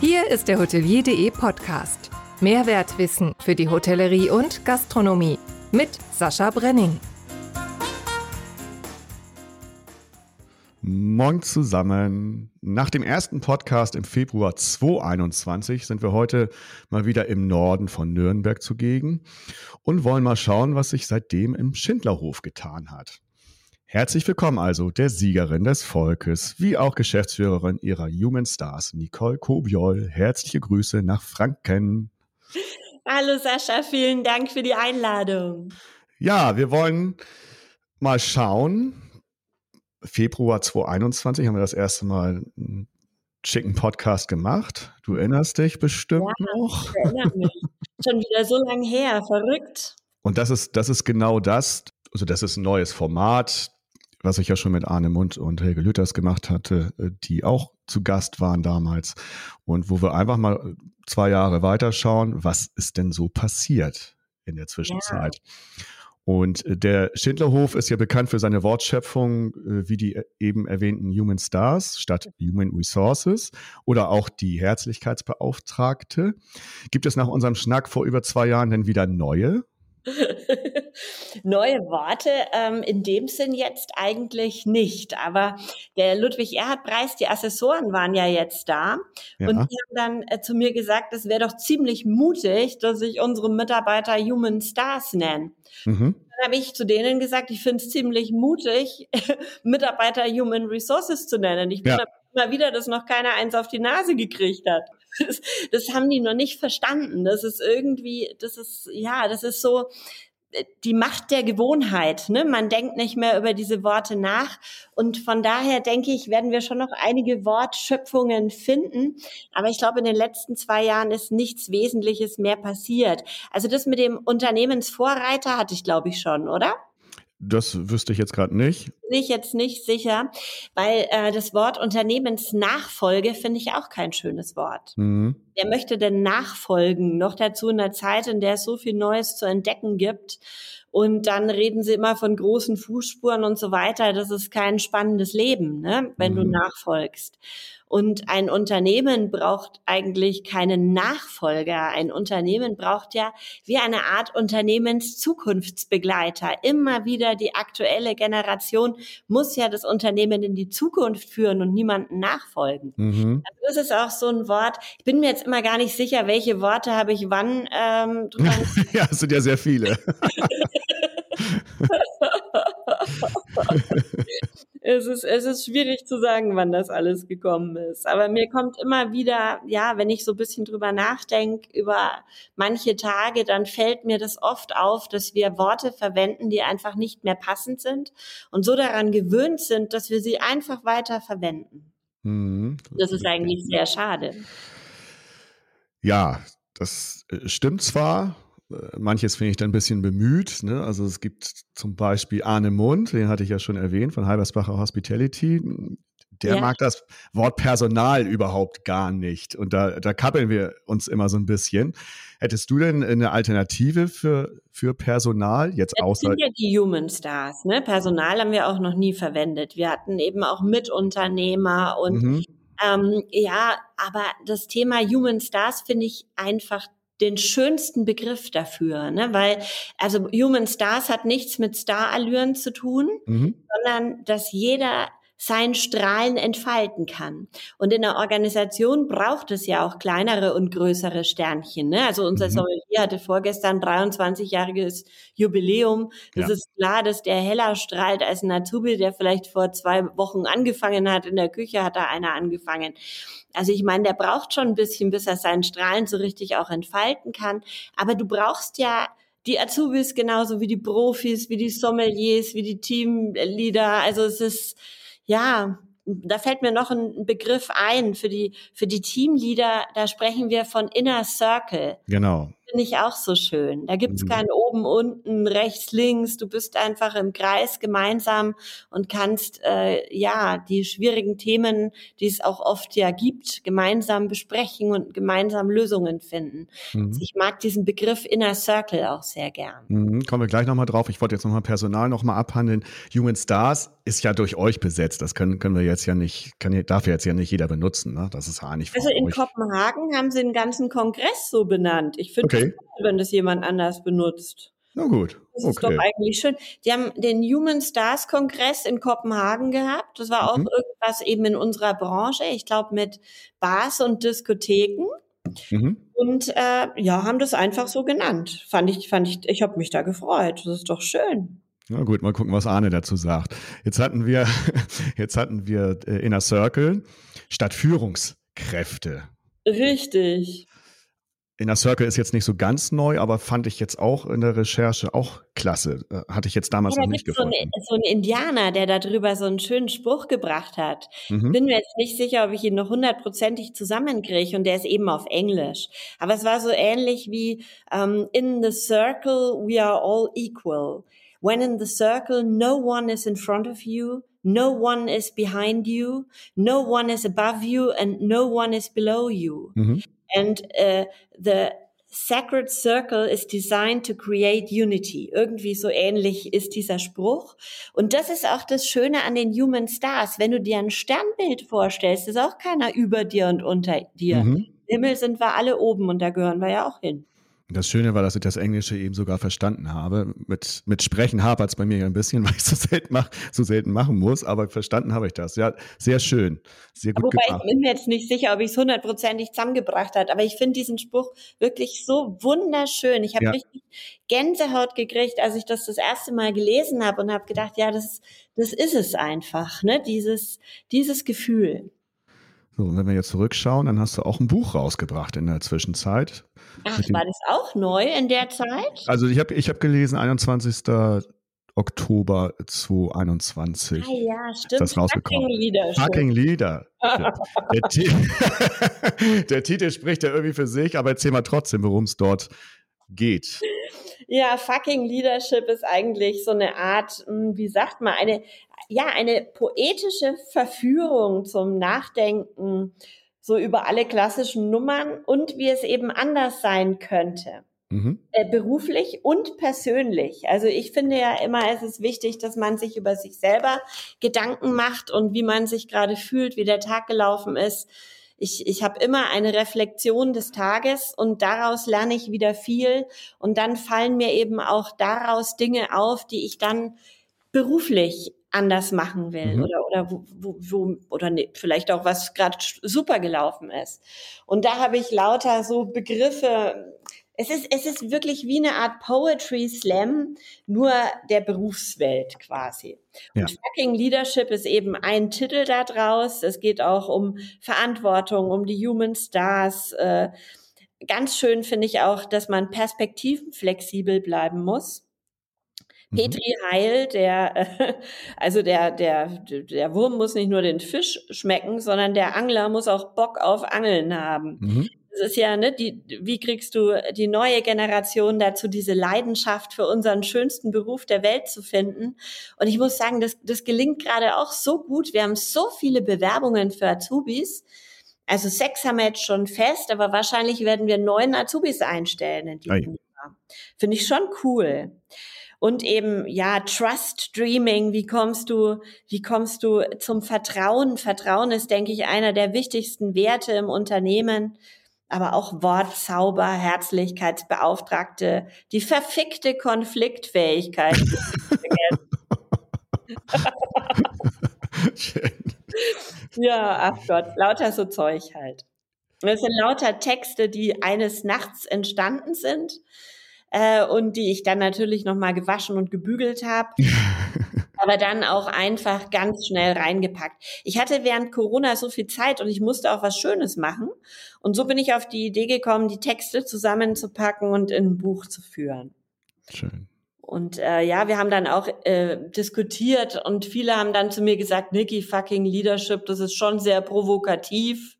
Hier ist der Hotelier.de Podcast. Mehrwertwissen für die Hotellerie und Gastronomie mit Sascha Brenning. Moin zusammen. Nach dem ersten Podcast im Februar 2021 sind wir heute mal wieder im Norden von Nürnberg zugegen und wollen mal schauen, was sich seitdem im Schindlerhof getan hat. Herzlich willkommen also der Siegerin des Volkes, wie auch Geschäftsführerin ihrer Human Stars, Nicole Kobiol. Herzliche Grüße nach Franken. Hallo Sascha, vielen Dank für die Einladung. Ja, wir wollen mal schauen, Februar 2021 haben wir das erste Mal einen schicken Podcast gemacht. Du erinnerst dich bestimmt ja, noch. Ich erinnere mich. Schon wieder so lange her, verrückt. Und das ist, das ist genau das. Also das ist ein neues Format, was ich ja schon mit Arne Mund und Helge Lüthers gemacht hatte, äh, die auch zu Gast waren damals. Und wo wir einfach mal zwei Jahre weiterschauen, was ist denn so passiert in der Zwischenzeit. Ja. Und äh, der Schindlerhof ist ja bekannt für seine Wortschöpfung, äh, wie die äh, eben erwähnten Human Stars statt Human Resources oder auch die Herzlichkeitsbeauftragte. Gibt es nach unserem Schnack vor über zwei Jahren denn wieder neue? Neue Worte ähm, in dem Sinn jetzt eigentlich nicht. Aber der Ludwig Erhard Preis, die Assessoren waren ja jetzt da ja. und die haben dann äh, zu mir gesagt, es wäre doch ziemlich mutig, dass ich unsere Mitarbeiter Human Stars nenne. Mhm. Dann habe ich zu denen gesagt, ich finde es ziemlich mutig, Mitarbeiter Human Resources zu nennen. Ich bin ja. immer wieder, dass noch keiner eins auf die Nase gekriegt hat. Das, das haben die noch nicht verstanden. Das ist irgendwie, das ist, ja, das ist so, die Macht der Gewohnheit. Ne? Man denkt nicht mehr über diese Worte nach. Und von daher denke ich, werden wir schon noch einige Wortschöpfungen finden. Aber ich glaube, in den letzten zwei Jahren ist nichts Wesentliches mehr passiert. Also das mit dem Unternehmensvorreiter hatte ich, glaube ich, schon, oder? Das wüsste ich jetzt gerade nicht. Bin ich jetzt nicht sicher, weil äh, das Wort Unternehmensnachfolge finde ich auch kein schönes Wort. Mhm. Wer möchte denn nachfolgen? Noch dazu in einer Zeit, in der es so viel Neues zu entdecken gibt. Und dann reden sie immer von großen Fußspuren und so weiter. Das ist kein spannendes Leben, ne? wenn mhm. du nachfolgst. Und ein Unternehmen braucht eigentlich keinen Nachfolger. Ein Unternehmen braucht ja wie eine Art Unternehmenszukunftsbegleiter. Immer wieder die aktuelle Generation muss ja das Unternehmen in die Zukunft führen und niemanden nachfolgen. Mhm. Also das ist auch so ein Wort. Ich bin mir jetzt immer gar nicht sicher, welche Worte habe ich wann ähm, ja, es sind ja sehr viele. es ist, es ist schwierig zu sagen, wann das alles gekommen ist. Aber mir kommt immer wieder, ja, wenn ich so ein bisschen drüber nachdenke, über manche Tage, dann fällt mir das oft auf, dass wir Worte verwenden, die einfach nicht mehr passend sind und so daran gewöhnt sind, dass wir sie einfach weiter verwenden. Mhm. Das ist eigentlich sehr schade. Ja, das äh, stimmt zwar, manches finde ich dann ein bisschen bemüht. Ne? Also es gibt zum Beispiel Arne Mund, den hatte ich ja schon erwähnt, von Halbersbacher Hospitality. Der ja. mag das Wort Personal überhaupt gar nicht. Und da, da kappeln wir uns immer so ein bisschen. Hättest du denn eine Alternative für, für Personal jetzt das außer? sind ja die Human Stars. Ne? Personal haben wir auch noch nie verwendet. Wir hatten eben auch Mitunternehmer und mhm. ähm, ja, aber das Thema Human Stars finde ich einfach den schönsten Begriff dafür, ne? weil also Human Stars hat nichts mit Starallüren zu tun, mhm. sondern dass jeder sein Strahlen entfalten kann. Und in der Organisation braucht es ja auch kleinere und größere Sternchen. Ne? Also unser mhm. Sommelier hatte vorgestern 23-jähriges Jubiläum. Das ja. ist klar, dass der heller strahlt als ein Azubi, der vielleicht vor zwei Wochen angefangen hat. In der Küche hat da einer angefangen. Also ich meine, der braucht schon ein bisschen, bis er seinen Strahlen so richtig auch entfalten kann. Aber du brauchst ja die Azubis genauso wie die Profis, wie die Sommeliers, wie die Teamleader. Also es ist, ja, da fällt mir noch ein Begriff ein für die, für die Teamleader. Da sprechen wir von Inner Circle. Genau. Finde ich auch so schön. Da gibt's mhm. kein oben, unten, rechts, links. Du bist einfach im Kreis gemeinsam und kannst äh, ja die schwierigen Themen, die es auch oft ja gibt, gemeinsam besprechen und gemeinsam Lösungen finden. Mhm. Also ich mag diesen Begriff Inner Circle auch sehr gern. Mhm. Kommen wir gleich nochmal drauf. Ich wollte jetzt nochmal Personal nochmal abhandeln. Human Stars ist ja durch euch besetzt. Das können, können wir jetzt ja nicht, kann, darf jetzt ja nicht jeder benutzen. Ne? Das ist ja nicht Also in euch. Kopenhagen haben sie den ganzen Kongress so benannt. Ich finde okay. Es wenn das jemand anders benutzt. Na gut. Das ist okay. doch eigentlich schön. Die haben den Human Stars Kongress in Kopenhagen gehabt. Das war auch mhm. irgendwas eben in unserer Branche. Ich glaube mit Bars und Diskotheken. Mhm. Und äh, ja, haben das einfach so genannt. Fand ich, fand ich, ich habe mich da gefreut. Das ist doch schön. Na gut, mal gucken, was Arne dazu sagt. Jetzt hatten wir, jetzt hatten wir äh, Inner Circle statt Führungskräfte. Richtig. Inner Circle ist jetzt nicht so ganz neu, aber fand ich jetzt auch in der Recherche auch klasse. Äh, hatte ich jetzt damals ja, noch nicht gefunden. So ein, so ein Indianer, der darüber so einen schönen Spruch gebracht hat. Mhm. Bin mir jetzt nicht sicher, ob ich ihn noch hundertprozentig zusammenkriege und der ist eben auf Englisch. Aber es war so ähnlich wie um, In the circle we are all equal. When in the circle no one is in front of you, no one is behind you, no one is above you and no one is below you. Mhm. And uh, the Sacred Circle is designed to create unity. Irgendwie so ähnlich ist dieser Spruch. Und das ist auch das Schöne an den Human Stars. Wenn du dir ein Sternbild vorstellst, ist auch keiner über dir und unter dir. Mhm. Im Himmel sind wir alle oben und da gehören wir ja auch hin. Das Schöne war, dass ich das Englische eben sogar verstanden habe. Mit, mit Sprechen hapert es bei mir ein bisschen, weil ich so selten, mach, so selten machen muss, aber verstanden habe ich das. Ja, sehr schön. Sehr gut Wobei gemacht. ich bin mir jetzt nicht sicher, ob ich es hundertprozentig zusammengebracht habe, aber ich finde diesen Spruch wirklich so wunderschön. Ich habe ja. richtig Gänsehaut gekriegt, als ich das das erste Mal gelesen habe und habe gedacht, ja, das, das ist es einfach, ne? dieses, dieses Gefühl. So, und wenn wir jetzt zurückschauen, dann hast du auch ein Buch rausgebracht in der Zwischenzeit. Ach, war das auch neu in der Zeit? Also ich habe ich hab gelesen, 21. Oktober 2021. Ah ja, stimmt. Das rausgekommen. Fucking Leader. Fucking Leader. der, der, Titel spricht ja irgendwie für sich, aber erzähl mal trotzdem, worum es dort geht. Ja, fucking Leadership ist eigentlich so eine Art, hm, wie sagt man, eine, ja, eine poetische Verführung zum Nachdenken so über alle klassischen Nummern und wie es eben anders sein könnte. Mhm. Äh, beruflich und persönlich. Also ich finde ja immer, es ist wichtig, dass man sich über sich selber Gedanken macht und wie man sich gerade fühlt, wie der Tag gelaufen ist. Ich, ich habe immer eine Reflexion des Tages und daraus lerne ich wieder viel und dann fallen mir eben auch daraus Dinge auf, die ich dann beruflich anders machen will mhm. oder oder wo, wo, wo oder nee, vielleicht auch was gerade super gelaufen ist. Und da habe ich lauter so Begriffe. Es ist es ist wirklich wie eine Art Poetry Slam nur der Berufswelt quasi. Ja. Und Fucking Leadership ist eben ein Titel da draus. Es geht auch um Verantwortung, um die Human Stars. Äh, ganz schön finde ich auch, dass man perspektivenflexibel bleiben muss. Petri Heil, der, äh, also der, der, der Wurm muss nicht nur den Fisch schmecken, sondern der Angler muss auch Bock auf Angeln haben. Mhm. Das ist ja, ne, die, wie kriegst du die neue Generation dazu, diese Leidenschaft für unseren schönsten Beruf der Welt zu finden? Und ich muss sagen, das, das gelingt gerade auch so gut. Wir haben so viele Bewerbungen für Azubis. Also Sex haben wir jetzt schon fest, aber wahrscheinlich werden wir neun Azubis einstellen in diesem Jahr. Finde ich schon cool und eben ja Trust Dreaming. Wie kommst du, wie kommst du zum Vertrauen? Vertrauen ist, denke ich, einer der wichtigsten Werte im Unternehmen. Aber auch Wortzauber, Herzlichkeitsbeauftragte, die verfickte Konfliktfähigkeit. ja, ach Gott, lauter so Zeug halt. Es sind lauter Texte, die eines Nachts entstanden sind äh, und die ich dann natürlich nochmal gewaschen und gebügelt habe. aber dann auch einfach ganz schnell reingepackt. Ich hatte während Corona so viel Zeit und ich musste auch was Schönes machen. Und so bin ich auf die Idee gekommen, die Texte zusammenzupacken und in ein Buch zu führen. Schön. Und äh, ja, wir haben dann auch äh, diskutiert und viele haben dann zu mir gesagt, Nikki, fucking Leadership, das ist schon sehr provokativ.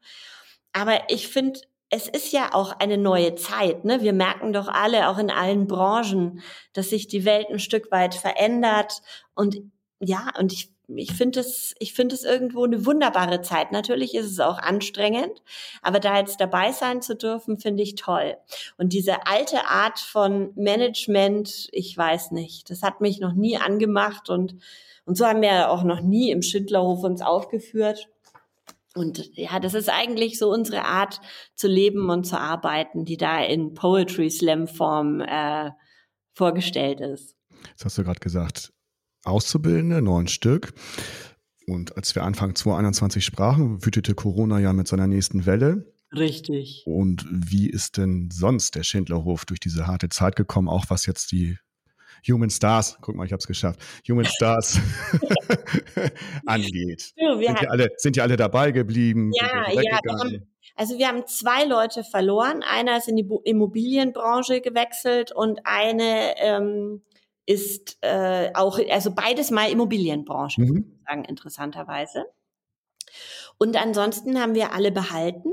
Aber ich finde, es ist ja auch eine neue Zeit. Ne? Wir merken doch alle, auch in allen Branchen, dass sich die Welt ein Stück weit verändert. Und ja, und ich, ich finde es, ich finde es irgendwo eine wunderbare Zeit. Natürlich ist es auch anstrengend, aber da jetzt dabei sein zu dürfen, finde ich toll. Und diese alte Art von Management, ich weiß nicht, das hat mich noch nie angemacht und, und so haben wir auch noch nie im Schindlerhof uns aufgeführt. Und ja, das ist eigentlich so unsere Art zu leben und zu arbeiten, die da in Poetry Slam Form äh, vorgestellt ist. Das hast du gerade gesagt. Auszubildende, neun Stück. Und als wir Anfang 2021 sprachen, wütete Corona ja mit seiner nächsten Welle. Richtig. Und wie ist denn sonst der Schindlerhof durch diese harte Zeit gekommen, auch was jetzt die Human Stars, guck mal, ich habe es geschafft, Human Stars angeht. Ja, sind, die alle, sind die alle dabei geblieben? Ja, ja. Wir haben, also wir haben zwei Leute verloren. Einer ist in die Immobilienbranche gewechselt und eine ähm, ist äh, auch, also beides mal Immobilienbranche, mhm. sagen interessanterweise. Und ansonsten haben wir alle behalten.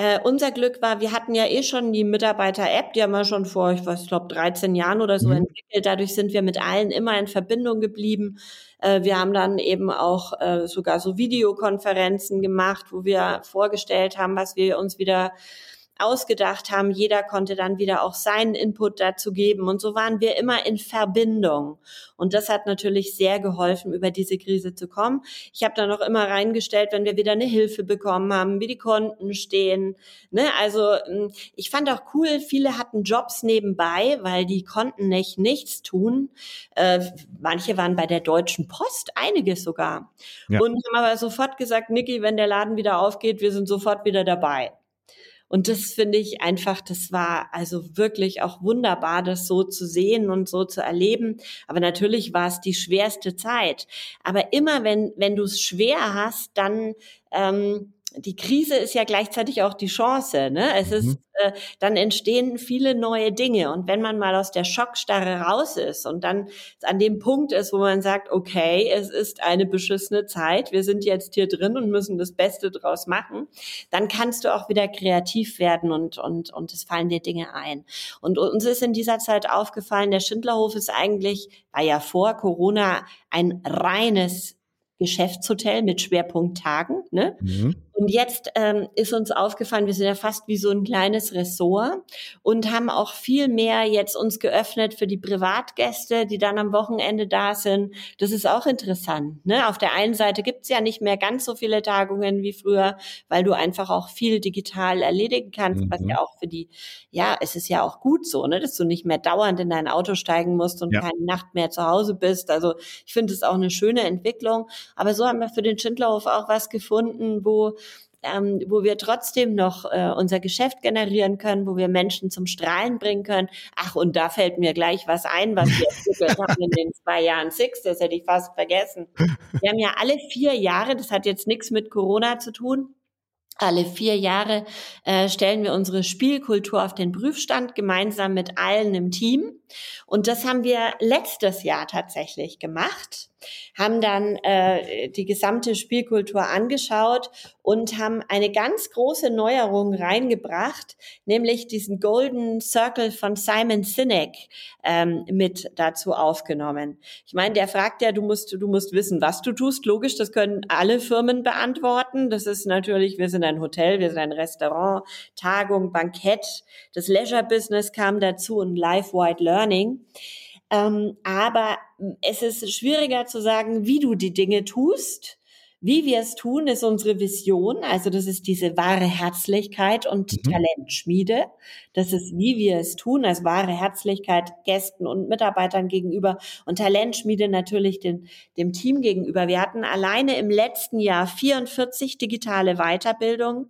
Äh, unser Glück war, wir hatten ja eh schon die Mitarbeiter-App, die haben wir schon vor, ich weiß, ich glaube, 13 Jahren oder so mhm. entwickelt. Dadurch sind wir mit allen immer in Verbindung geblieben. Äh, wir haben dann eben auch äh, sogar so Videokonferenzen gemacht, wo wir vorgestellt haben, was wir uns wieder ausgedacht haben. Jeder konnte dann wieder auch seinen Input dazu geben. Und so waren wir immer in Verbindung. Und das hat natürlich sehr geholfen, über diese Krise zu kommen. Ich habe dann auch immer reingestellt, wenn wir wieder eine Hilfe bekommen haben, wie die Konten stehen. Ne? Also hm, ich fand auch cool, viele hatten Jobs nebenbei, weil die konnten nicht nichts tun. Äh, manche waren bei der Deutschen Post, einiges sogar. Ja. Und haben aber sofort gesagt, Niki, wenn der Laden wieder aufgeht, wir sind sofort wieder dabei. Und das finde ich einfach, das war also wirklich auch wunderbar, das so zu sehen und so zu erleben. Aber natürlich war es die schwerste Zeit. Aber immer wenn, wenn du es schwer hast, dann ähm, die Krise ist ja gleichzeitig auch die Chance. Ne? Es ist, mhm. äh, dann entstehen viele neue Dinge. Und wenn man mal aus der Schockstarre raus ist und dann an dem Punkt ist, wo man sagt, okay, es ist eine beschissene Zeit, wir sind jetzt hier drin und müssen das Beste draus machen, dann kannst du auch wieder kreativ werden und, und, und es fallen dir Dinge ein. Und uns ist in dieser Zeit aufgefallen, der Schindlerhof ist eigentlich, war ja vor Corona ein reines Geschäftshotel mit Schwerpunkt Tagen. Ne? Mhm. Und jetzt ähm, ist uns aufgefallen, wir sind ja fast wie so ein kleines Ressort und haben auch viel mehr jetzt uns geöffnet für die Privatgäste, die dann am Wochenende da sind. Das ist auch interessant. Ne? Auf der einen Seite gibt's ja nicht mehr ganz so viele Tagungen wie früher, weil du einfach auch viel digital erledigen kannst, mhm. was ja auch für die, ja, es ist ja auch gut so, ne? dass du nicht mehr dauernd in dein Auto steigen musst und ja. keine Nacht mehr zu Hause bist. Also ich finde es auch eine schöne Entwicklung. Aber so haben wir für den Schindlerhof auch was gefunden, wo ähm, wo wir trotzdem noch äh, unser Geschäft generieren können, wo wir Menschen zum Strahlen bringen können. Ach, und da fällt mir gleich was ein, was wir entwickelt haben in den zwei Jahren Six, das hätte ich fast vergessen. Wir haben ja alle vier Jahre, das hat jetzt nichts mit Corona zu tun, alle vier Jahre äh, stellen wir unsere Spielkultur auf den Prüfstand gemeinsam mit allen im Team. Und das haben wir letztes Jahr tatsächlich gemacht haben dann äh, die gesamte Spielkultur angeschaut und haben eine ganz große Neuerung reingebracht, nämlich diesen Golden Circle von Simon Sinek ähm, mit dazu aufgenommen. Ich meine, der fragt ja, du musst, du musst wissen, was du tust. Logisch, das können alle Firmen beantworten. Das ist natürlich, wir sind ein Hotel, wir sind ein Restaurant, Tagung, Bankett. Das Leisure Business kam dazu und Life Wide Learning. Ähm, aber es ist schwieriger zu sagen, wie du die Dinge tust. Wie wir es tun, ist unsere Vision. Also das ist diese wahre Herzlichkeit und mhm. Talentschmiede. Das ist, wie wir es tun, als wahre Herzlichkeit Gästen und Mitarbeitern gegenüber und Talentschmiede natürlich den, dem Team gegenüber. Wir hatten alleine im letzten Jahr 44 digitale Weiterbildungen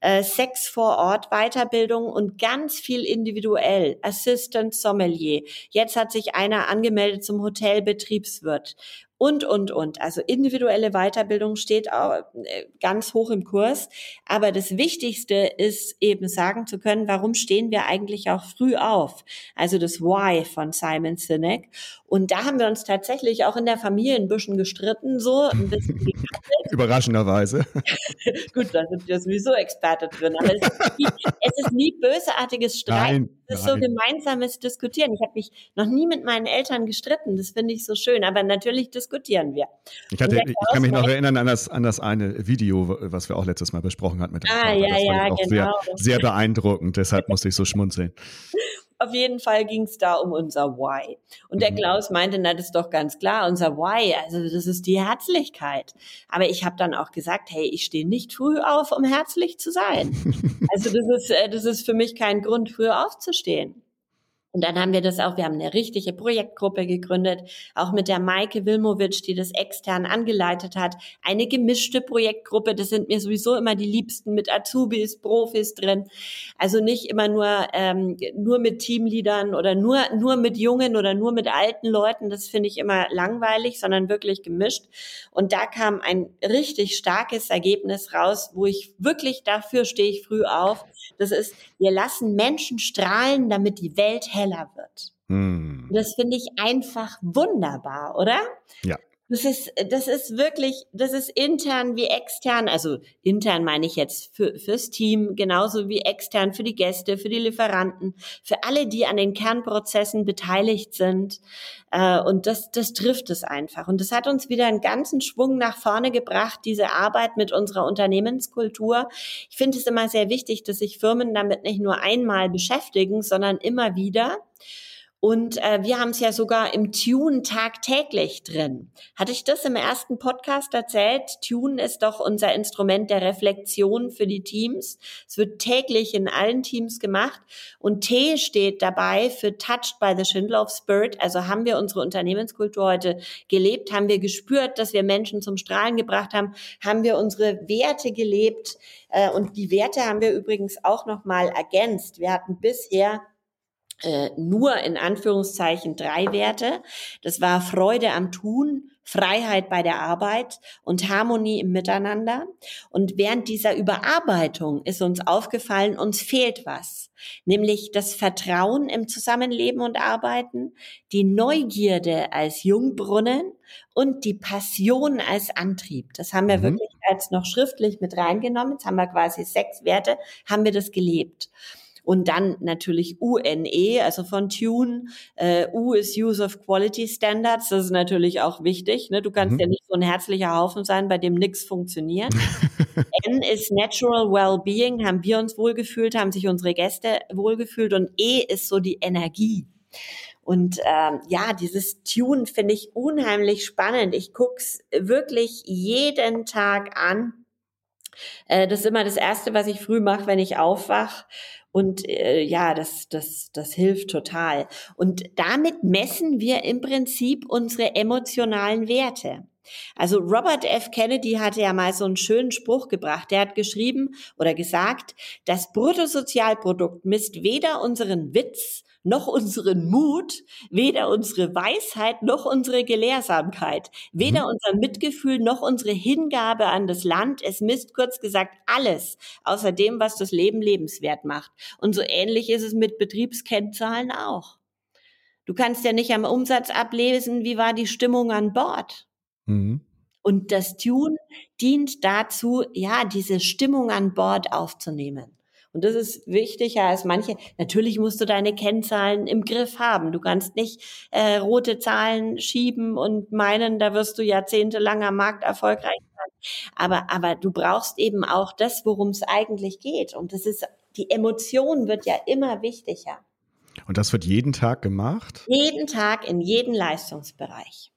äh, Sex vor Ort Weiterbildung und ganz viel individuell, Assistant Sommelier. Jetzt hat sich einer angemeldet zum Hotelbetriebswirt und, und, und. Also individuelle Weiterbildung steht auch äh, ganz hoch im Kurs. Aber das Wichtigste ist eben sagen zu können, warum stehen wir eigentlich auch früh auf? Also das Why von Simon Sinek. Und da haben wir uns tatsächlich auch in der Familie ein bisschen gestritten, so ein bisschen Überraschenderweise. Gut, da sind wir sowieso Experte drin. Aber es ist nie, es ist nie bösartiges Streit. Nein, es ist so gemeinsames Diskutieren. Ich habe mich noch nie mit meinen Eltern gestritten. Das finde ich so schön. Aber natürlich diskutieren wir. Ich, hatte, ich kann mich noch erinnern an das, an das eine Video, was wir auch letztes Mal besprochen hatten mit dem Ah, Vater. ja, ja, genau. Sehr, sehr beeindruckend. Deshalb musste ich so schmunzeln. Auf jeden Fall ging es da um unser Why. Und der mhm. Klaus meinte, na, das ist doch ganz klar, unser Why, also das ist die Herzlichkeit. Aber ich habe dann auch gesagt, hey, ich stehe nicht früh auf, um herzlich zu sein. also das ist, äh, das ist für mich kein Grund, früh aufzustehen. Und dann haben wir das auch, wir haben eine richtige Projektgruppe gegründet, auch mit der Maike Wilmowitsch, die das extern angeleitet hat. Eine gemischte Projektgruppe, das sind mir sowieso immer die Liebsten mit Azubis, Profis drin. Also nicht immer nur, ähm, nur mit Teamleadern oder nur, nur mit jungen oder nur mit alten Leuten, das finde ich immer langweilig, sondern wirklich gemischt. Und da kam ein richtig starkes Ergebnis raus, wo ich wirklich dafür stehe ich früh auf. Das ist, wir lassen Menschen strahlen, damit die Welt heller wird. Hm. Das finde ich einfach wunderbar, oder? Ja. Das ist, das ist wirklich, das ist intern wie extern. Also intern meine ich jetzt für, fürs Team, genauso wie extern für die Gäste, für die Lieferanten, für alle, die an den Kernprozessen beteiligt sind. Äh, und das, das trifft es einfach. Und das hat uns wieder einen ganzen Schwung nach vorne gebracht, diese Arbeit mit unserer Unternehmenskultur. Ich finde es immer sehr wichtig, dass sich Firmen damit nicht nur einmal beschäftigen, sondern immer wieder. Und äh, wir haben es ja sogar im Tune tagtäglich drin. Hatte ich das im ersten Podcast erzählt? Tune ist doch unser Instrument der Reflexion für die Teams. Es wird täglich in allen Teams gemacht. Und T steht dabei für Touched by the Schindler Spirit. Also haben wir unsere Unternehmenskultur heute gelebt, haben wir gespürt, dass wir Menschen zum Strahlen gebracht haben, haben wir unsere Werte gelebt. Äh, und die Werte haben wir übrigens auch nochmal ergänzt. Wir hatten bisher äh, nur in Anführungszeichen drei Werte. Das war Freude am Tun, Freiheit bei der Arbeit und Harmonie im Miteinander. Und während dieser Überarbeitung ist uns aufgefallen, uns fehlt was, nämlich das Vertrauen im Zusammenleben und Arbeiten, die Neugierde als Jungbrunnen und die Passion als Antrieb. Das haben wir mhm. wirklich als noch schriftlich mit reingenommen. Jetzt haben wir quasi sechs Werte, haben wir das gelebt. Und dann natürlich UNE, also von Tune. Äh, U ist Use of Quality Standards. Das ist natürlich auch wichtig. Ne? Du kannst mhm. ja nicht so ein herzlicher Haufen sein, bei dem nichts funktioniert. N ist Natural Wellbeing. Haben wir uns wohlgefühlt, haben sich unsere Gäste wohlgefühlt. Und E ist so die Energie. Und ähm, ja, dieses Tune finde ich unheimlich spannend. Ich guck's wirklich jeden Tag an. Äh, das ist immer das Erste, was ich früh mache, wenn ich aufwach. Und äh, ja, das, das, das hilft total. Und damit messen wir im Prinzip unsere emotionalen Werte. Also Robert F. Kennedy hatte ja mal so einen schönen Spruch gebracht. Der hat geschrieben oder gesagt, das Bruttosozialprodukt misst weder unseren Witz noch unseren Mut, weder unsere Weisheit noch unsere Gelehrsamkeit, weder mhm. unser Mitgefühl noch unsere Hingabe an das Land. Es misst kurz gesagt alles, außer dem, was das Leben lebenswert macht. Und so ähnlich ist es mit Betriebskennzahlen auch. Du kannst ja nicht am Umsatz ablesen, wie war die Stimmung an Bord. Mhm. Und das Tune dient dazu, ja, diese Stimmung an Bord aufzunehmen. Und das ist wichtiger als manche. Natürlich musst du deine Kennzahlen im Griff haben. Du kannst nicht äh, rote Zahlen schieben und meinen, da wirst du jahrzehntelang am Markt erfolgreich sein. Aber, aber du brauchst eben auch das, worum es eigentlich geht. Und das ist, die Emotion wird ja immer wichtiger. Und das wird jeden Tag gemacht? Jeden Tag in jedem Leistungsbereich.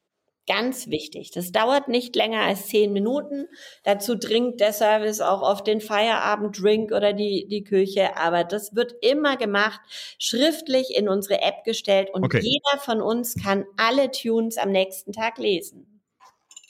Ganz wichtig. Das dauert nicht länger als zehn Minuten. Dazu dringt der Service auch auf den Feierabenddrink oder die, die Küche. Aber das wird immer gemacht, schriftlich in unsere App gestellt und okay. jeder von uns kann alle Tunes am nächsten Tag lesen.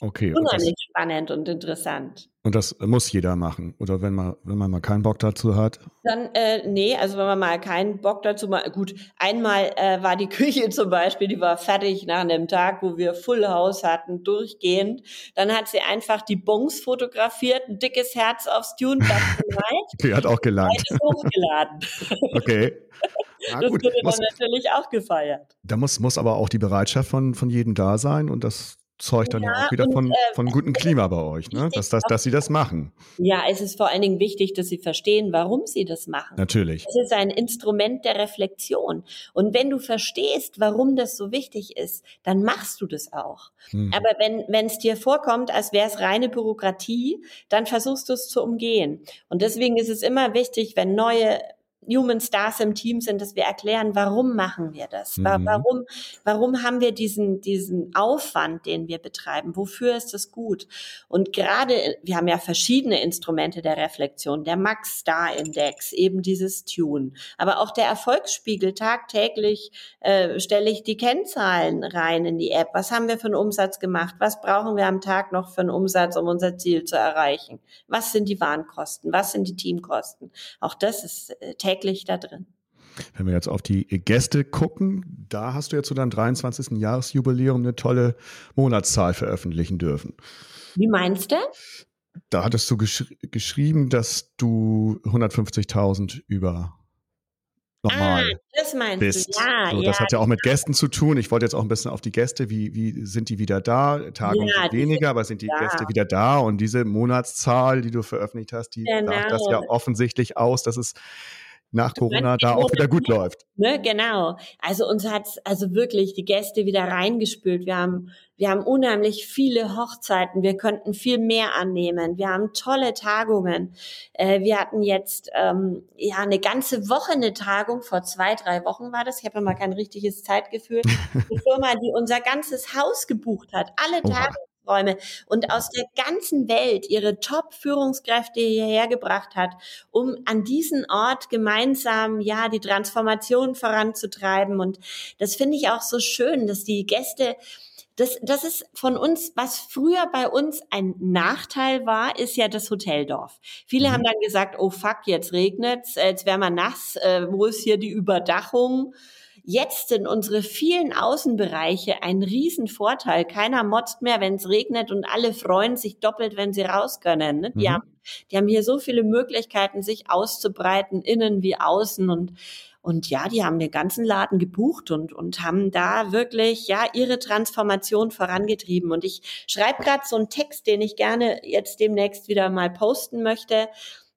Okay. Unheimlich das, spannend und interessant. Und das muss jeder machen. Oder wenn man, wenn man mal keinen Bock dazu hat? Dann, äh, nee, also wenn man mal keinen Bock dazu mal, gut, einmal äh, war die Küche zum Beispiel, die war fertig nach einem Tag, wo wir Full House hatten, durchgehend. Dann hat sie einfach die Bons fotografiert, ein dickes Herz aufs gemalt. die hat auch gelangt. hochgeladen. okay. Ja, das gut. wurde dann muss, natürlich auch gefeiert. Da muss, muss aber auch die Bereitschaft von, von jedem da sein und das zeugt dann ja, ja auch wieder und, von, äh, von gutem Klima bei euch, ne? dass, dass, dass sie das machen. Ja, es ist vor allen Dingen wichtig, dass sie verstehen, warum sie das machen. Natürlich. Es ist ein Instrument der Reflexion. Und wenn du verstehst, warum das so wichtig ist, dann machst du das auch. Hm. Aber wenn es dir vorkommt, als wäre es reine Bürokratie, dann versuchst du es zu umgehen. Und deswegen ist es immer wichtig, wenn neue Human Stars im Team sind, dass wir erklären, warum machen wir das? Mhm. Warum, warum haben wir diesen, diesen Aufwand, den wir betreiben? Wofür ist das gut? Und gerade, wir haben ja verschiedene Instrumente der Reflexion, der Max Star Index, eben dieses Tune, aber auch der Erfolgsspiegel. Tagtäglich äh, stelle ich die Kennzahlen rein in die App. Was haben wir für einen Umsatz gemacht? Was brauchen wir am Tag noch für einen Umsatz, um unser Ziel zu erreichen? Was sind die Warenkosten? Was sind die Teamkosten? Auch das ist äh, täglich da drin. Wenn wir jetzt auf die Gäste gucken, da hast du ja zu deinem 23. Jahresjubiläum eine tolle Monatszahl veröffentlichen dürfen. Wie meinst du? Da hattest du gesch geschrieben, dass du 150.000 über normal ah, das meinst bist. Du. Ja, so, das ja. hat ja auch mit Gästen zu tun. Ich wollte jetzt auch ein bisschen auf die Gäste, wie, wie sind die wieder da? Tagungen ja, weniger, aber sind die da. Gäste wieder da? Und diese Monatszahl, die du veröffentlicht hast, die genau. sagt das ja offensichtlich aus, dass es nach Corona da auch wieder gut läuft. Ne, genau. Also uns hat also wirklich die Gäste wieder reingespült. Wir haben, wir haben unheimlich viele Hochzeiten. Wir könnten viel mehr annehmen. Wir haben tolle Tagungen. Äh, wir hatten jetzt ähm, ja eine ganze Woche eine Tagung. Vor zwei, drei Wochen war das. Ich habe mal kein richtiges Zeitgefühl. Die Firma, die unser ganzes Haus gebucht hat. Alle Tage Räume und aus der ganzen Welt ihre Top-Führungskräfte hierher gebracht hat, um an diesen Ort gemeinsam ja die Transformation voranzutreiben. Und das finde ich auch so schön, dass die Gäste das, das ist von uns, was früher bei uns ein Nachteil war, ist ja das Hoteldorf. Viele mhm. haben dann gesagt, oh fuck, jetzt regnet's, jetzt wäre man nass, äh, wo ist hier die Überdachung? Jetzt sind unsere vielen Außenbereiche ein Riesenvorteil. Keiner motzt mehr, wenn es regnet und alle freuen sich doppelt, wenn sie raus können. Ne? Die, mhm. haben, die haben hier so viele Möglichkeiten, sich auszubreiten, innen wie außen und und ja, die haben den ganzen Laden gebucht und, und haben da wirklich ja ihre Transformation vorangetrieben. Und ich schreibe gerade so einen Text, den ich gerne jetzt demnächst wieder mal posten möchte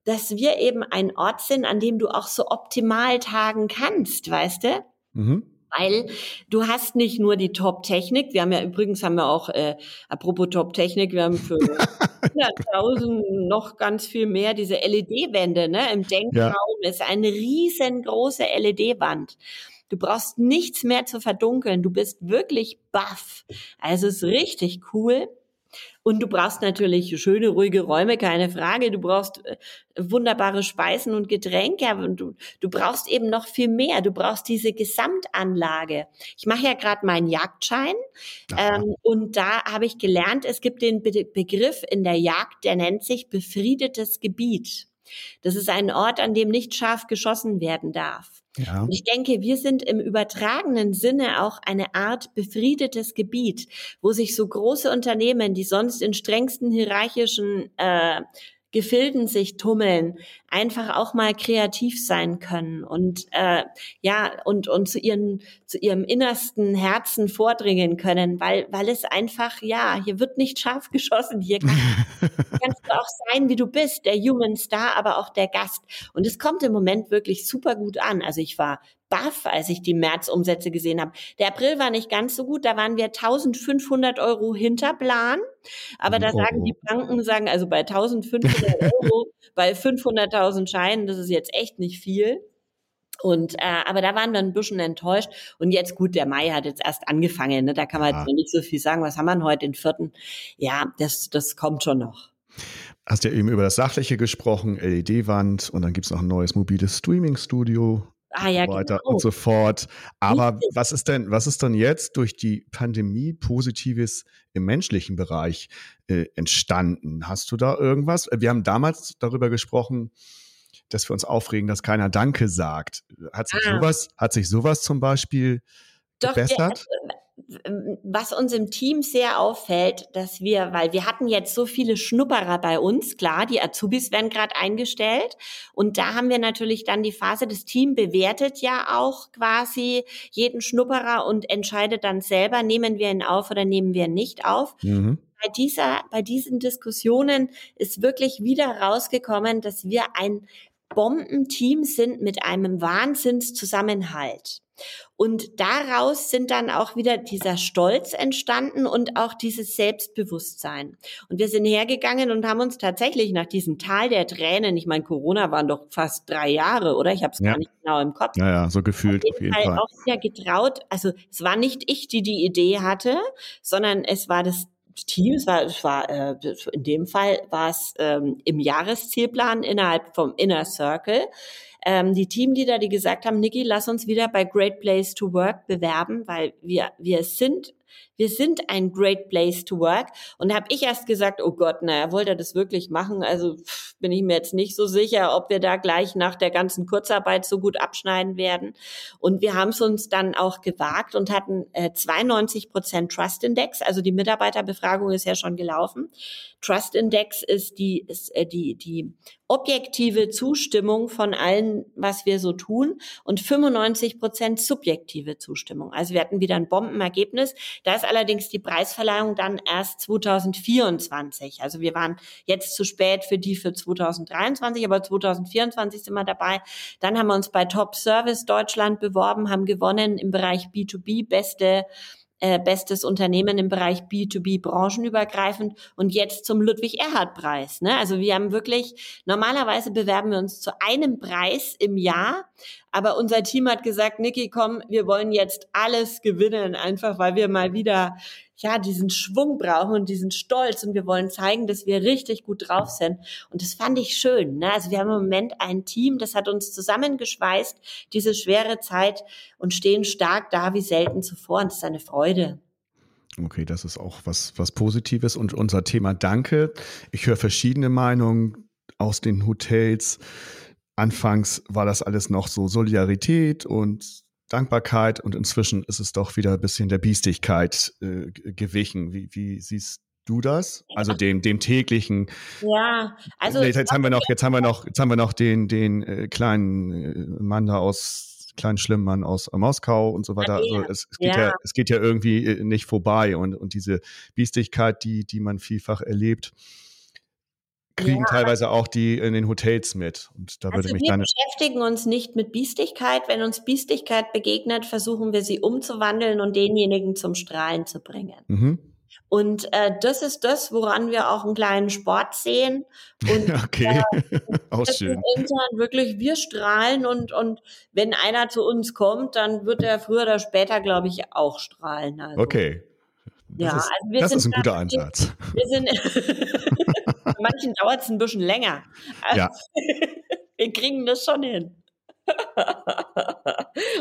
dass wir eben ein Ort sind, an dem du auch so optimal tagen kannst, weißt du? Mhm. Weil du hast nicht nur die Top-Technik, wir haben ja übrigens haben wir auch, äh, apropos Top-Technik, wir haben für 100.000 noch ganz viel mehr diese LED-Wände, ne? Im Denkraum ja. ist eine riesengroße LED-Wand. Du brauchst nichts mehr zu verdunkeln. Du bist wirklich baff. Also es ist richtig cool. Und du brauchst natürlich schöne, ruhige Räume, keine Frage. Du brauchst äh, wunderbare Speisen und Getränke. Und du, du brauchst eben noch viel mehr. Du brauchst diese Gesamtanlage. Ich mache ja gerade meinen Jagdschein. Ähm, und da habe ich gelernt, es gibt den Be Begriff in der Jagd, der nennt sich befriedetes Gebiet. Das ist ein Ort, an dem nicht scharf geschossen werden darf. Ja. Ich denke, wir sind im übertragenen Sinne auch eine Art befriedetes Gebiet, wo sich so große Unternehmen, die sonst in strengsten hierarchischen äh, Gefilden sich tummeln, einfach auch mal kreativ sein können und äh, ja und und zu ihren zu ihrem innersten Herzen vordringen können, weil weil es einfach ja hier wird nicht scharf geschossen, hier kann, kannst du auch sein, wie du bist, der Human Star, aber auch der Gast und es kommt im Moment wirklich super gut an. Also ich war baff, als ich die Märzumsätze gesehen habe. Der April war nicht ganz so gut, da waren wir 1500 Euro hinter Plan. Aber da sagen die Banken, sagen also bei 1500 Euro, bei 500.000 Scheinen, das ist jetzt echt nicht viel. Und äh, aber da waren wir ein bisschen enttäuscht. Und jetzt gut, der Mai hat jetzt erst angefangen. Ne? Da kann man ja. jetzt noch nicht so viel sagen. Was haben wir denn heute, den vierten? Ja, das, das kommt schon noch. Hast ja eben über das Sachliche gesprochen, LED-Wand und dann gibt es noch ein neues mobiles Streaming-Studio ah, ja, weiter genau. und so fort. Aber was ist denn, was ist denn jetzt durch die Pandemie Positives im menschlichen Bereich äh, entstanden? Hast du da irgendwas? Wir haben damals darüber gesprochen, dass wir uns aufregen, dass keiner Danke sagt. Hat sich ah. sowas, hat sich sowas zum Beispiel Doch? Der, was uns im Team sehr auffällt, dass wir, weil wir hatten jetzt so viele Schnupperer bei uns, klar, die Azubis werden gerade eingestellt und da haben wir natürlich dann die Phase, das Team bewertet ja auch quasi jeden Schnupperer und entscheidet dann selber, nehmen wir ihn auf oder nehmen wir ihn nicht auf. Mhm. Bei dieser, bei diesen Diskussionen ist wirklich wieder rausgekommen, dass wir ein Bombenteam sind mit einem Wahnsinnszusammenhalt. Und daraus sind dann auch wieder dieser Stolz entstanden und auch dieses Selbstbewusstsein. Und wir sind hergegangen und haben uns tatsächlich nach diesem Tal der Tränen, ich meine, Corona waren doch fast drei Jahre, oder? Ich habe es ja. gar nicht genau im Kopf. Naja, so gefühlt auf jeden, auf jeden Fall. Auch wieder getraut. Also es war nicht ich, die die Idee hatte, sondern es war das Team, es war, es war äh, in dem Fall war es ähm, im Jahreszielplan innerhalb vom Inner Circle ähm, die Teamleader, die gesagt haben, Niki, lass uns wieder bei Great Place to Work bewerben, weil wir, wir sind wir sind ein great place to work. Und habe ich erst gesagt, oh Gott, naja, wollte er das wirklich machen? Also pff, bin ich mir jetzt nicht so sicher, ob wir da gleich nach der ganzen Kurzarbeit so gut abschneiden werden. Und wir haben es uns dann auch gewagt und hatten äh, 92 Prozent Trust Index. Also die Mitarbeiterbefragung ist ja schon gelaufen. Trust Index ist die, ist, äh, die, die objektive Zustimmung von allen, was wir so tun und 95 Prozent subjektive Zustimmung. Also wir hatten wieder ein Bombenergebnis. Da ist allerdings die Preisverleihung dann erst 2024. Also wir waren jetzt zu spät für die für 2023, aber 2024 sind wir dabei. Dann haben wir uns bei Top Service Deutschland beworben, haben gewonnen im Bereich B2B beste äh, bestes Unternehmen im Bereich B2B branchenübergreifend und jetzt zum Ludwig-Erhard-Preis. Ne? Also wir haben wirklich, normalerweise bewerben wir uns zu einem Preis im Jahr, aber unser Team hat gesagt, Niki, komm, wir wollen jetzt alles gewinnen, einfach weil wir mal wieder ja, diesen Schwung brauchen und diesen Stolz und wir wollen zeigen, dass wir richtig gut drauf sind. Und das fand ich schön. Ne? Also wir haben im Moment ein Team, das hat uns zusammengeschweißt, diese schwere Zeit und stehen stark da wie selten zuvor. Und das ist eine Freude. Okay, das ist auch was, was Positives. Und unser Thema Danke. Ich höre verschiedene Meinungen aus den Hotels. Anfangs war das alles noch so Solidarität und Dankbarkeit und inzwischen ist es doch wieder ein bisschen der Biestigkeit äh, gewichen. Wie, wie siehst du das? Also dem, dem täglichen. Ja, also. Jetzt, jetzt haben wir noch, jetzt haben wir noch, jetzt haben wir noch den, den äh, kleinen äh, Mann da aus, kleinen schlimmen Mann aus Moskau und so weiter. Also es, es geht ja. ja. es geht ja irgendwie äh, nicht vorbei und, und diese Biestigkeit, die, die man vielfach erlebt, kriegen ja, teilweise auch die in den Hotels mit. Und da würde also mich wir beschäftigen uns nicht mit Biestigkeit. Wenn uns Biestigkeit begegnet, versuchen wir sie umzuwandeln und denjenigen zum Strahlen zu bringen. Mhm. Und äh, das ist das, woran wir auch einen kleinen Sport sehen. Und, okay, äh, auch schön. Intern wirklich, wir strahlen und, und wenn einer zu uns kommt, dann wird er früher oder später, glaube ich, auch strahlen. Also. Okay. Das ja, ist, also das ist ein guter Einsatz. Wir sind manchen dauert es ein bisschen länger. Also, ja. wir kriegen das schon hin.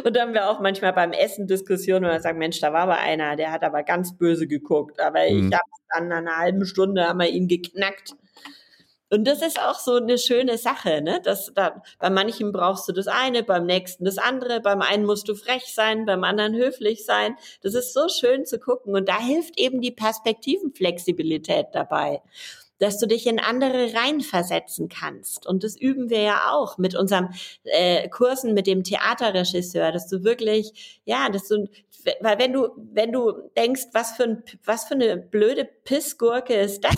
und dann haben wir auch manchmal beim Essen Diskussionen, wo wir sagen, Mensch, da war aber einer, der hat aber ganz böse geguckt. Aber mhm. ich habe dann nach einer halben Stunde haben wir ihn geknackt. Und das ist auch so eine schöne Sache, ne? Das, da, bei manchen brauchst du das eine, beim nächsten das andere, beim einen musst du frech sein, beim anderen höflich sein. Das ist so schön zu gucken. Und da hilft eben die Perspektivenflexibilität dabei dass du dich in andere reinversetzen kannst. Und das üben wir ja auch mit unserem äh, Kursen mit dem Theaterregisseur, dass du wirklich, ja, dass du, weil wenn du, wenn du denkst, was für ein, was für eine blöde Pissgurke ist das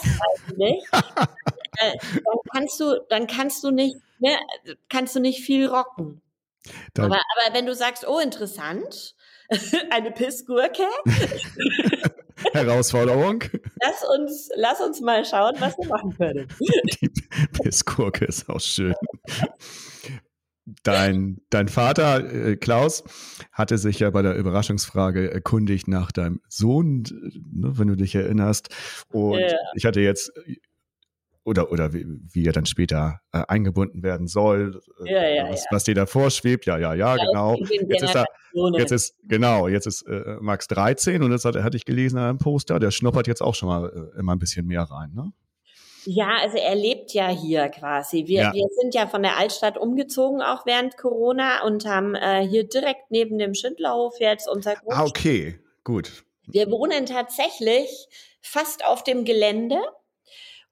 eigentlich, äh, dann kannst du, dann kannst du nicht, ne, kannst du nicht viel rocken. aber, aber wenn du sagst, oh, interessant, eine Pissgurke. Herausforderung. Lass uns, lass uns mal schauen, was wir machen können. Die Pissgurke ist auch schön. Dein, dein Vater, äh, Klaus, hatte sich ja bei der Überraschungsfrage erkundigt nach deinem Sohn, ne, wenn du dich erinnerst. Und ja. ich hatte jetzt oder, oder wie, wie er dann später äh, eingebunden werden soll, äh, ja, ja, was, ja. was dir da vorschwebt. Ja, ja, ja, genau. Jetzt ist, er, jetzt ist, genau, jetzt ist äh, Max 13 und das hat, hatte ich gelesen in einem Poster, der schnuppert jetzt auch schon mal äh, immer ein bisschen mehr rein, ne? Ja, also er lebt ja hier quasi. Wir, ja. wir sind ja von der Altstadt umgezogen, auch während Corona, und haben äh, hier direkt neben dem Schindlerhof jetzt unser Grundstück. Ah, okay, gut. Wir wohnen tatsächlich fast auf dem Gelände.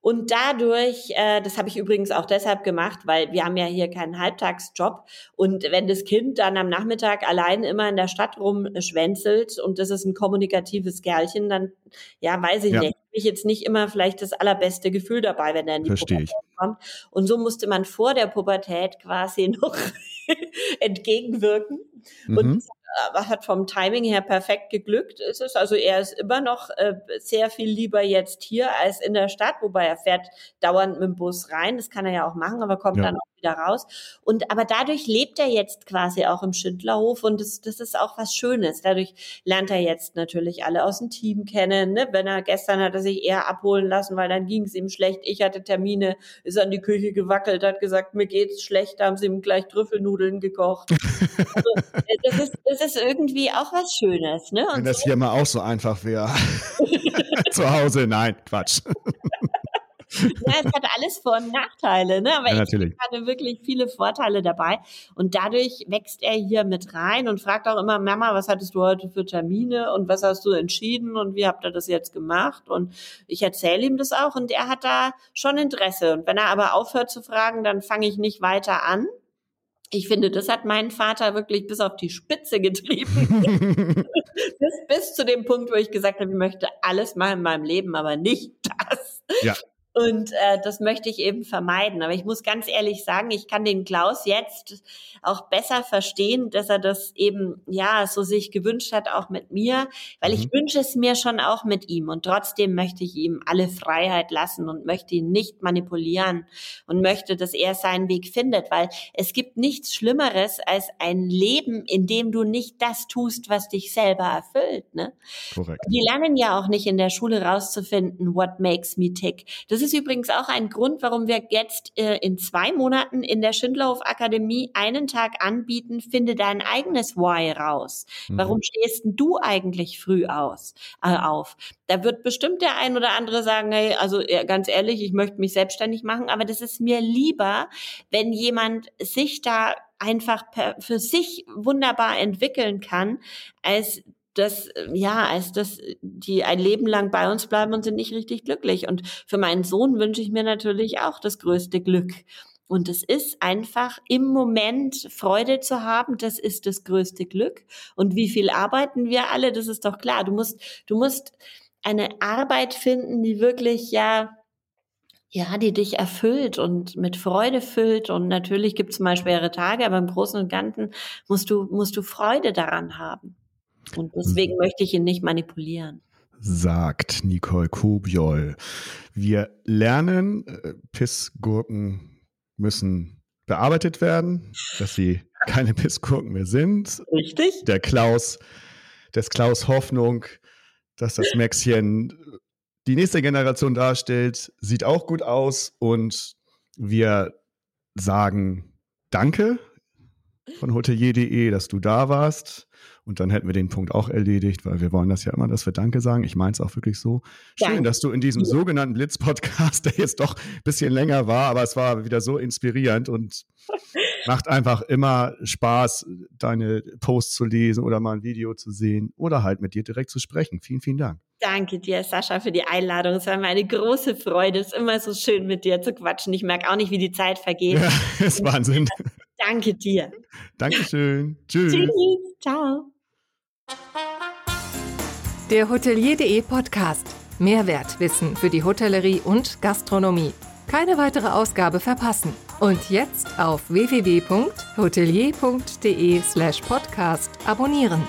Und dadurch, äh, das habe ich übrigens auch deshalb gemacht, weil wir haben ja hier keinen Halbtagsjob. Und wenn das Kind dann am Nachmittag allein immer in der Stadt rumschwänzelt und das ist ein kommunikatives Kerlchen, dann, ja, weiß ich ja. nicht, habe ich jetzt nicht immer vielleicht das allerbeste Gefühl dabei, wenn er in die Verstehe Pubertät ich. kommt. Und so musste man vor der Pubertät quasi noch entgegenwirken. Mhm. Und äh, hat vom Timing her perfekt geglückt. Ist es also er ist immer noch äh, sehr viel lieber jetzt hier als in der Stadt, wobei er fährt dauernd mit dem Bus rein. Das kann er ja auch machen, aber kommt ja. dann auch wieder raus. Und aber dadurch lebt er jetzt quasi auch im Schindlerhof und das, das ist auch was Schönes. Dadurch lernt er jetzt natürlich alle aus dem Team kennen. Ne? Wenn er gestern hat er sich eher abholen lassen, weil dann ging es ihm schlecht. Ich hatte Termine, ist an die Küche gewackelt, hat gesagt, mir geht's schlecht, da haben sie ihm gleich Trüffelnudeln gekocht. also, äh, das, ist, das ist irgendwie auch was Schönes. Ne? Und Wenn das so hier mal auch so einfach wäre. Zu Hause, nein, Quatsch ja, es hat alles Vor- und Nachteile, ne? Aber ja, ich hatte wirklich viele Vorteile dabei. Und dadurch wächst er hier mit rein und fragt auch immer, Mama, was hattest du heute für Termine und was hast du entschieden und wie habt ihr das jetzt gemacht? Und ich erzähle ihm das auch und er hat da schon Interesse. Und wenn er aber aufhört zu fragen, dann fange ich nicht weiter an. Ich finde, das hat meinen Vater wirklich bis auf die Spitze getrieben. bis, bis zu dem Punkt, wo ich gesagt habe, ich möchte alles mal in meinem Leben, aber nicht das. Ja. Und äh, das möchte ich eben vermeiden. Aber ich muss ganz ehrlich sagen, ich kann den Klaus jetzt auch besser verstehen, dass er das eben ja so sich gewünscht hat, auch mit mir, weil mhm. ich wünsche es mir schon auch mit ihm. Und trotzdem möchte ich ihm alle Freiheit lassen und möchte ihn nicht manipulieren und möchte, dass er seinen Weg findet, weil es gibt nichts Schlimmeres als ein Leben, in dem du nicht das tust, was dich selber erfüllt. Ne? Korrekt. Die lernen ja auch nicht in der Schule rauszufinden, what makes me tick. Das ist übrigens auch ein Grund, warum wir jetzt äh, in zwei Monaten in der Schindlerhof Akademie einen Tag anbieten, finde dein eigenes Why raus. Mhm. Warum stehst du eigentlich früh aus, äh, auf? Da wird bestimmt der ein oder andere sagen, hey, also ganz ehrlich, ich möchte mich selbstständig machen, aber das ist mir lieber, wenn jemand sich da einfach für sich wunderbar entwickeln kann, als dass, ja, als dass die ein Leben lang bei uns bleiben und sind nicht richtig glücklich. Und für meinen Sohn wünsche ich mir natürlich auch das größte Glück. Und es ist einfach im Moment Freude zu haben, das ist das größte Glück. Und wie viel arbeiten wir alle, das ist doch klar. Du musst, du musst eine Arbeit finden, die wirklich ja ja, die dich erfüllt und mit Freude füllt. Und natürlich gibt es mal schwere Tage, aber im Großen und Ganzen musst du, musst du Freude daran haben. Und deswegen möchte ich ihn nicht manipulieren. Sagt Nicole Kobiol. Wir lernen, äh, Pissgurken müssen bearbeitet werden, dass sie keine Pissgurken mehr sind. Richtig. Der Klaus, des Klaus Hoffnung, dass das Maxchen die nächste Generation darstellt, sieht auch gut aus und wir sagen Danke von hotelier.de, dass du da warst. Und dann hätten wir den Punkt auch erledigt, weil wir wollen das ja immer, dass wir Danke sagen. Ich meine es auch wirklich so. Schön, Danke. dass du in diesem sogenannten Blitz-Podcast, der jetzt doch ein bisschen länger war, aber es war wieder so inspirierend und macht einfach immer Spaß, deine Posts zu lesen oder mal ein Video zu sehen oder halt mit dir direkt zu sprechen. Vielen, vielen Dank. Danke dir, Sascha, für die Einladung. Es war mir eine große Freude. Es ist immer so schön, mit dir zu quatschen. Ich merke auch nicht, wie die Zeit vergeht. Ja, ist Wahnsinn. Danke dir. Dankeschön. Tschüss. Tschüss. Ciao. Der Hotelier.de Podcast. Mehrwertwissen für die Hotellerie und Gastronomie. Keine weitere Ausgabe verpassen. Und jetzt auf www.hotelier.de slash podcast abonnieren.